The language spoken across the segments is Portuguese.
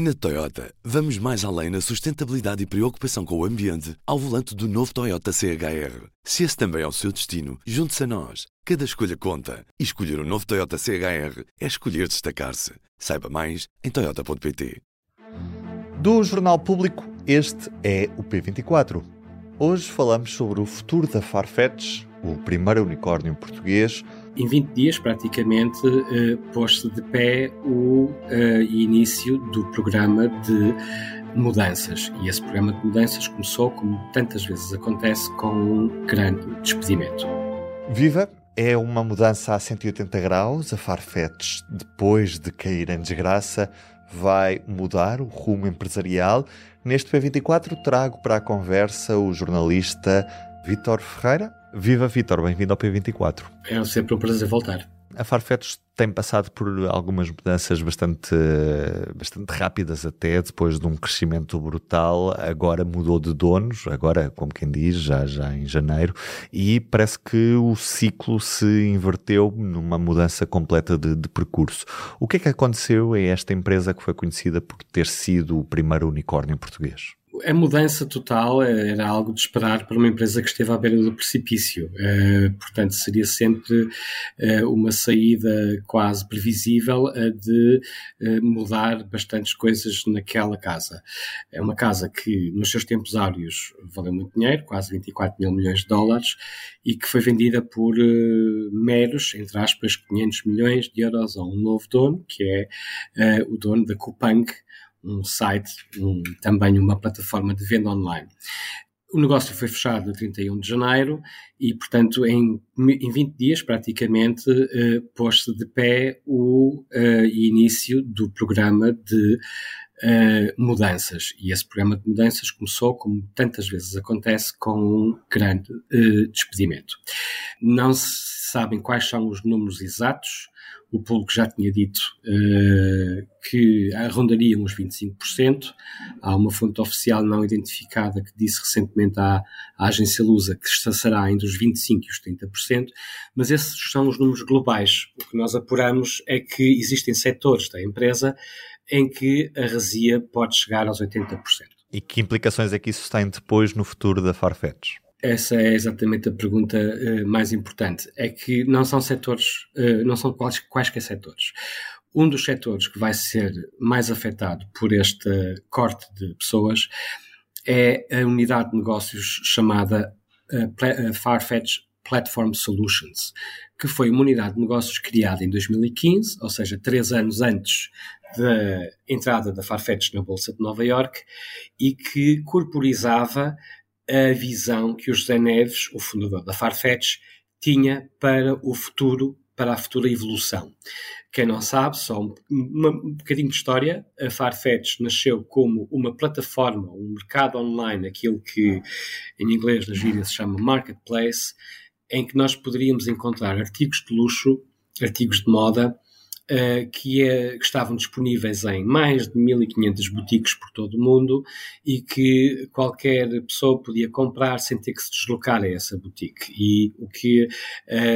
Na Toyota, vamos mais além na sustentabilidade e preocupação com o ambiente ao volante do novo Toyota CHR. Se esse também é o seu destino, junte-se a nós. Cada escolha conta. E escolher o um novo Toyota CHR é escolher destacar-se. Saiba mais em Toyota.pt. Do Jornal Público, este é o P24. Hoje falamos sobre o futuro da Farfetch, o primeiro unicórnio português em 20 dias, praticamente, uh, pôs-se de pé o uh, início do programa de mudanças. E esse programa de mudanças começou, como tantas vezes acontece, com um grande despedimento. Viva! É uma mudança a 180 graus. A Farfetch, depois de cair em desgraça, vai mudar o rumo empresarial. Neste P24 trago para a conversa o jornalista Vítor Ferreira. Viva Vítor, bem-vindo ao P24. É sempre um prazer voltar. A Farfetch tem passado por algumas mudanças bastante, bastante rápidas até, depois de um crescimento brutal, agora mudou de donos, agora, como quem diz, já, já em janeiro, e parece que o ciclo se inverteu numa mudança completa de, de percurso. O que é que aconteceu a esta empresa que foi conhecida por ter sido o primeiro unicórnio português? A mudança total eh, era algo de esperar para uma empresa que esteve à beira do precipício. Uh, portanto, seria sempre uh, uma saída quase previsível de mudar bastantes coisas naquela casa. É uma casa que, nos seus tempos áureos, valeu muito dinheiro, quase 24 mil milhões de dólares, e que foi vendida por meros, entre aspas, 500 milhões de euros a um novo dono, que é o dono da Coupang, um site, um, também uma plataforma de venda online. O negócio foi fechado a 31 de janeiro e, portanto, em, em 20 dias, praticamente, uh, pôs-se de pé o uh, início do programa de uh, mudanças. E esse programa de mudanças começou, como tantas vezes acontece, com um grande despedimento. Não se sabem quais são os números exatos, o público já tinha dito uh, que rondaria uns 25%. Há uma fonte oficial não identificada que disse recentemente à, à agência Lusa que estará entre os 25% e os 30%, mas esses são os números globais. O que nós apuramos é que existem setores da empresa em que a razia pode chegar aos 80%. E que implicações é que isso tem depois no futuro da Farfetch? Essa é exatamente a pergunta uh, mais importante. É que não são setores, uh, não são quais, quaisquer setores. Um dos setores que vai ser mais afetado por este corte de pessoas é a unidade de negócios chamada uh, Farfetch Platform Solutions, que foi uma unidade de negócios criada em 2015, ou seja, três anos antes da entrada da Farfetch na Bolsa de Nova York, e que corporizava a visão que o José Neves, o fundador da Farfetch, tinha para o futuro, para a futura evolução. Quem não sabe, só um, um bocadinho de história, a Farfetch nasceu como uma plataforma, um mercado online, aquilo que em inglês na gíria se chama marketplace, em que nós poderíamos encontrar artigos de luxo, artigos de moda, uh, que, é, que, estavam disponíveis em mais de 1500 boutiques por todo o mundo e que qualquer pessoa podia comprar sem ter que se deslocar a essa boutique. E o que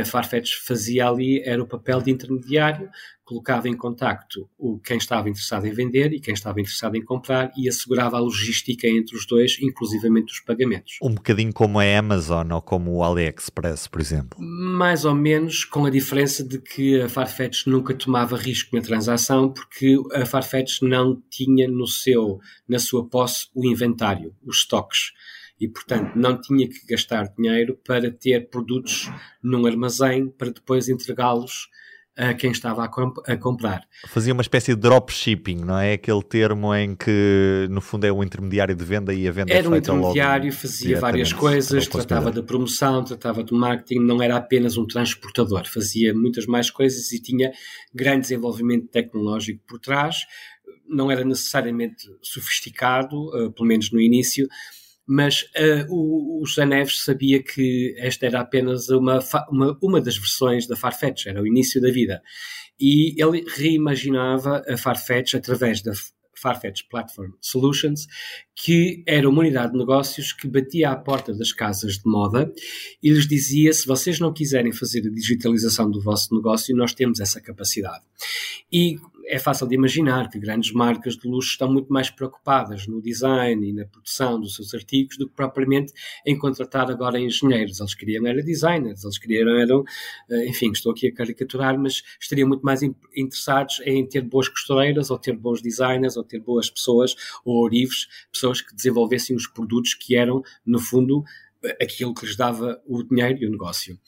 a Farfetch fazia ali era o papel de intermediário, colocava em contacto o, quem estava interessado em vender e quem estava interessado em comprar e assegurava a logística entre os dois, inclusivamente os pagamentos. Um bocadinho como a Amazon ou como o AliExpress, por exemplo. Mais ou menos, com a diferença de que a Farfetch nunca tomava risco na transação porque a Farfetch não tinha no seu, na sua posse o inventário, os estoques e, portanto, não tinha que gastar dinheiro para ter produtos num armazém para depois entregá-los a quem estava a, comp a, comprar. Fazia uma espécie de dropshipping, não é? Aquele termo em que, no fundo, é um intermediário de venda e a venda era é um intermediário, fazia várias coisas, tratava da promoção, tratava do marketing, não era apenas um transportador, fazia muitas mais coisas e tinha grande desenvolvimento tecnológico por trás, não era necessariamente sofisticado, uh, pelo menos no início, mas uh, o, o sabia que esta era apenas uma, uma, uma das versões da Farfetch, era o início da vida. E ele reimaginava a Farfetch através da Farfetch Platform Solutions, que era uma unidade de negócios que batia à porta das casas de moda e lhes dizia: se vocês não quiserem fazer a digitalização do vosso negócio, nós temos essa capacidade. E é fácil de imaginar que grandes marcas de luxo estão muito mais preocupadas no design e na produção dos seus artigos do que propriamente em contratar agora engenheiros. Eles queriam era designers, eles queriam eram, eh, enfim, estou aqui a caricaturar, mas estariam muito mais interessados em ter boas costureiras, ou ter bons designers, ou ter boas pessoas, ou orivos, pessoas que desenvolvessem os produtos que eram, no fundo, aquilo que lhes dava o dinheiro e o negócio.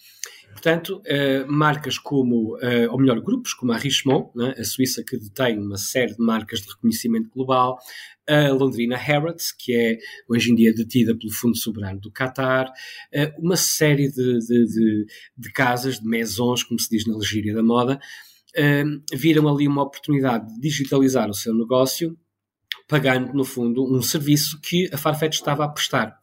Portanto, uh, marcas como, uh, ou melhor, grupos como a Richemont, né, a Suíça que detém uma série de marcas de reconhecimento global, a Londrina Harrods, que é hoje em dia detida pelo Fundo Soberano do Qatar, uh, uma série de, de, de, de, casas, de maisons, como se diz na legíria da moda, viram ali uma oportunidade de digitalizar o seu negócio, pagando, no fundo, um serviço que a Farfetch estava a prestar.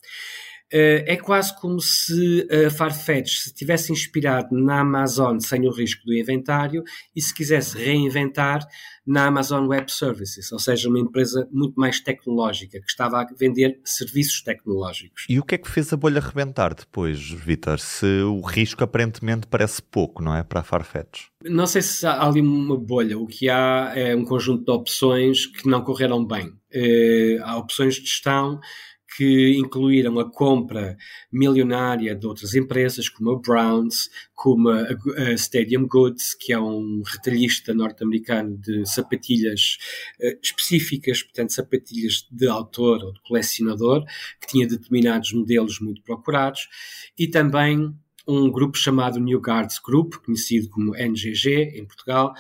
Eh, é quase como se a Farfetch se tivesse inspirado na Amazon sem o risco do inventário e se quisesse reinventar na Amazon Web Services, ou seja, uma empresa muito mais tecnológica, que estava a vender serviços tecnológicos. E o que é que fez a bolha rebentar depois, Vitor? Se o risco aparentemente parece pouco, não é? Para a Farfetch. Não sei se há ali uma bolha. O que há é um conjunto de opções que não correram bem. Eh, há opções de gestão que incluíram a compra milionária de outras empresas, como a Browns, como a, Stadium Goods, que é um retalhista norte-americano de sapatilhas uh, específicas, portanto, sapatilhas de autor ou de colecionador, que tinha determinados modelos muito procurados, e também um grupo chamado New Guards Group, conhecido como NGG em Portugal,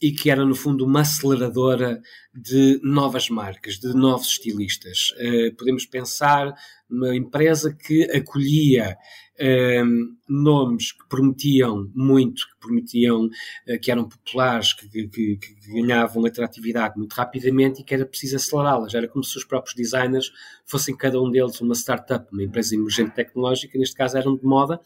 e que era, no fundo, uma aceleradora de novas marcas, de novos estilistas. Uh, podemos pensar numa empresa que acolhia uh, nomes que prometiam muito, que prometiam uh, que eram populares, que, que, que, ganhavam atratividade muito rapidamente e que era preciso acelerá-las. Era como se os próprios designers fossem cada um deles uma startup, uma empresa emergente tecnológica, neste caso eram de moda,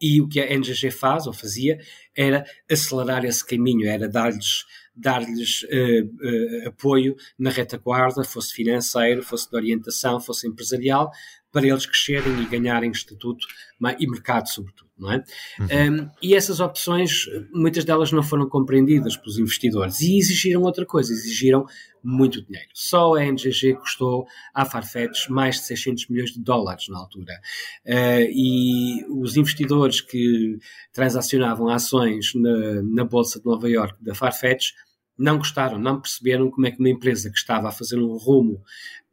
e o que a NGG faz, ou fazia, era acelerar esse caminho, era dar-lhes dar-lhes uh, uh, apoio na retaguarda, fosse financeiro, fosse de orientação, fosse empresarial, para eles crescerem e ganharem estatuto e mercado, sobretudo, não é? Uhum. Um, e essas opções, muitas delas não foram compreendidas pelos investidores e exigiram outra coisa, exigiram muito dinheiro. Só a NGG custou à Farfetch mais de 600 milhões de dólares na altura. Uh, e os investidores que transacionavam ações na, na Bolsa de Nova York da Farfetch não gostaram, não perceberam como é que uma empresa que estava a fazer um rumo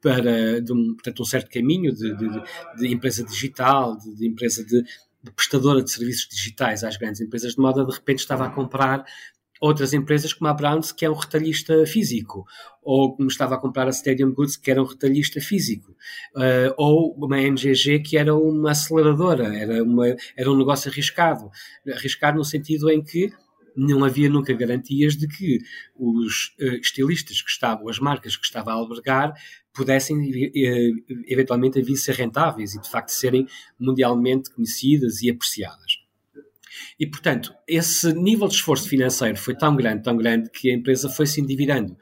para de um, portanto, um certo caminho de, de, de empresa digital, de, de empresa de, prestadora de serviços digitais às grandes empresas de moda, de repente estava a comprar outras empresas como a Browns, que é um retalhista físico, ou como estava a comprar a Stadium Goods, que era um retalhista físico, uh, ou uma NGG, que era uma aceleradora, era, uma, era um negócio arriscado. Arriscado no sentido em que não havia nunca garantias de que os uh, estilistas que estavam, as marcas que estava a albergar, pudessem uh, eventualmente vir ser rentáveis e de facto serem mundialmente conhecidas e apreciadas. E, portanto, esse nível de esforço financeiro foi tão grande, tão grande, que a empresa foi se endividando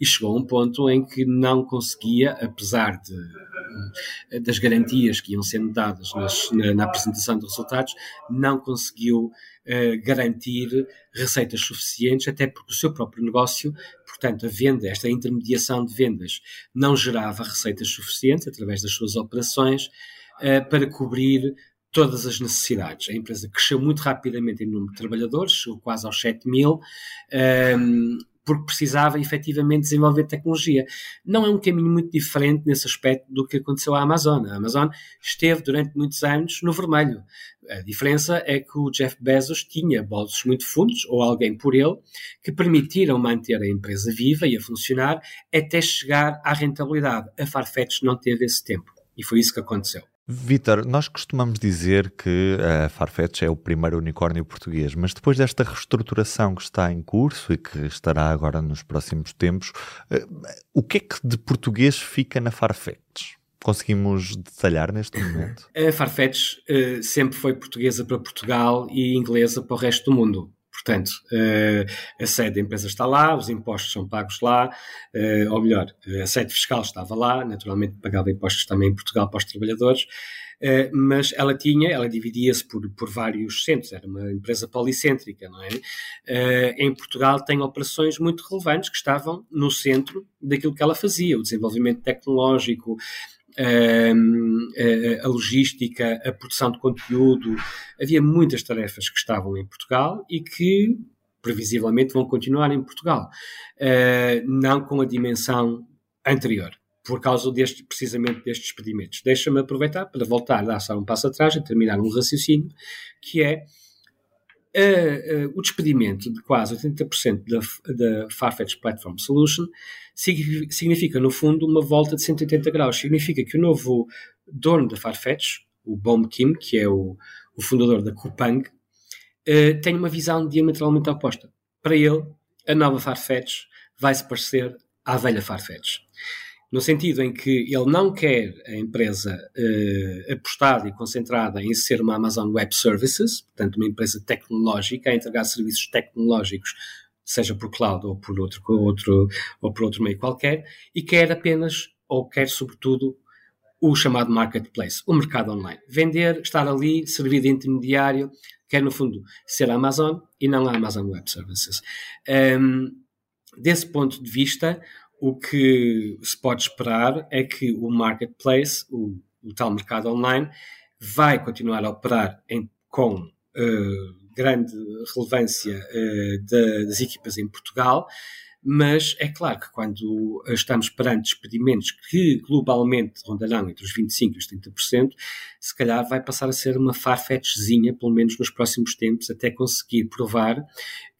e chegou a um ponto em que não conseguia, apesar de, das garantias que iam sendo dadas nas, na, na, apresentação de resultados, não conseguiu uh, garantir receitas suficientes, até porque o seu próprio negócio, portanto, a venda, esta intermediação de vendas, não gerava receitas suficientes através das suas operações uh, para cobrir todas as necessidades. A empresa cresceu muito rapidamente em número de trabalhadores, chegou quase aos 7 mil, um, ehm, porque precisava efetivamente desenvolver tecnologia. Não é um caminho muito diferente nesse aspecto do que aconteceu à Amazon. A Amazon esteve durante muitos anos no vermelho. A diferença é que o Jeff Bezos tinha bolsos muito fundos, ou alguém por ele, que permitiram manter a empresa viva e a funcionar até chegar à rentabilidade. A Farfetch não teve esse tempo. E foi isso que aconteceu. Vitor, nós costumamos dizer que a Farfetch é o primeiro unicórnio português, mas depois desta reestruturação que está em curso e que estará agora nos próximos tempos, eh, o que é que de português fica na Farfetch? Conseguimos detalhar neste momento? A Farfetch uh, sempre foi portuguesa para Portugal e inglesa para o resto do mundo. Portanto, a sede da empresa está lá, os impostos são pagos lá, ou melhor, a sede fiscal estava lá, naturalmente pagava impostos também em Portugal para os trabalhadores, mas ela tinha, ela dividia-se por, por vários centros, era uma empresa policêntrica, não é? Em Portugal tem operações muito relevantes que estavam no centro daquilo que ela fazia, o desenvolvimento tecnológico, a logística, a produção de conteúdo, havia muitas tarefas que estavam em Portugal e que previsivelmente vão continuar em Portugal, não com a dimensão anterior por causa deste, precisamente destes despedimentos. Deixa-me aproveitar para voltar dar um passo atrás e terminar um raciocínio, que é uh, uh, o despedimento de quase 80% da, da Farfetch Platform Solution significa, no fundo, uma volta de 180 graus. Significa que o novo dono da Farfetch, o Bom Kim, que é o, o fundador da Coupang, uh, tem uma visão diametralmente oposta. Para ele, a nova Farfetch vai se parecer à velha Farfetch no sentido em que ele não quer a empresa uh, apostada e concentrada em ser uma Amazon Web Services, portanto, uma empresa tecnológica, a entregar serviços tecnológicos, seja por cloud ou por outro, outro, ou por outro meio qualquer, e quer apenas, ou quer sobretudo, o chamado marketplace, o mercado online. Vender, estar ali, servir de intermediário, quer no fundo ser a Amazon e não a Amazon Web Services. Um, desse ponto de vista, o que se pode esperar é que o marketplace, o, o tal mercado online, vai continuar a operar em, com uh, grande relevância uh, das equipas em Portugal, mas é claro que quando estamos perante despedimentos que globalmente rondarão entre os 25% e os 30%, se calhar vai passar a ser uma farfetchzinha, pelo menos nos próximos tempos, até conseguir provar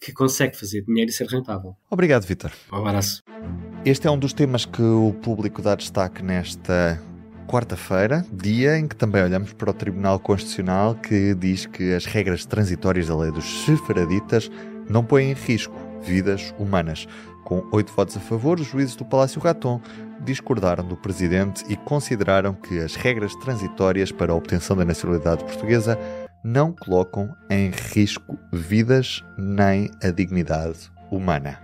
que consegue fazer dinheiro e ser rentável. Obrigado, Vitor. Um abraço. Este é um dos temas que o público dá destaque nesta quarta-feira, dia em que também olhamos para o Tribunal Constitucional que diz que as regras transitórias da lei dos sefaraditas não põem em risco vidas humanas. Com oito votos a favor, os juízes do Palácio Raton discordaram do presidente e consideraram que as regras transitórias para a obtenção da nacionalidade portuguesa não colocam em risco vidas nem a dignidade humana.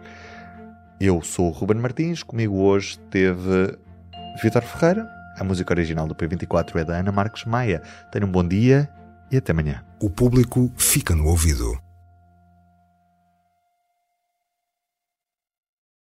Eu sou o Ruben Martins, comigo hoje teve Vitor Ferreira. A música original do P24 é da Ana Marques Maia. Tenham um bom dia e até amanhã. O público fica no ouvido.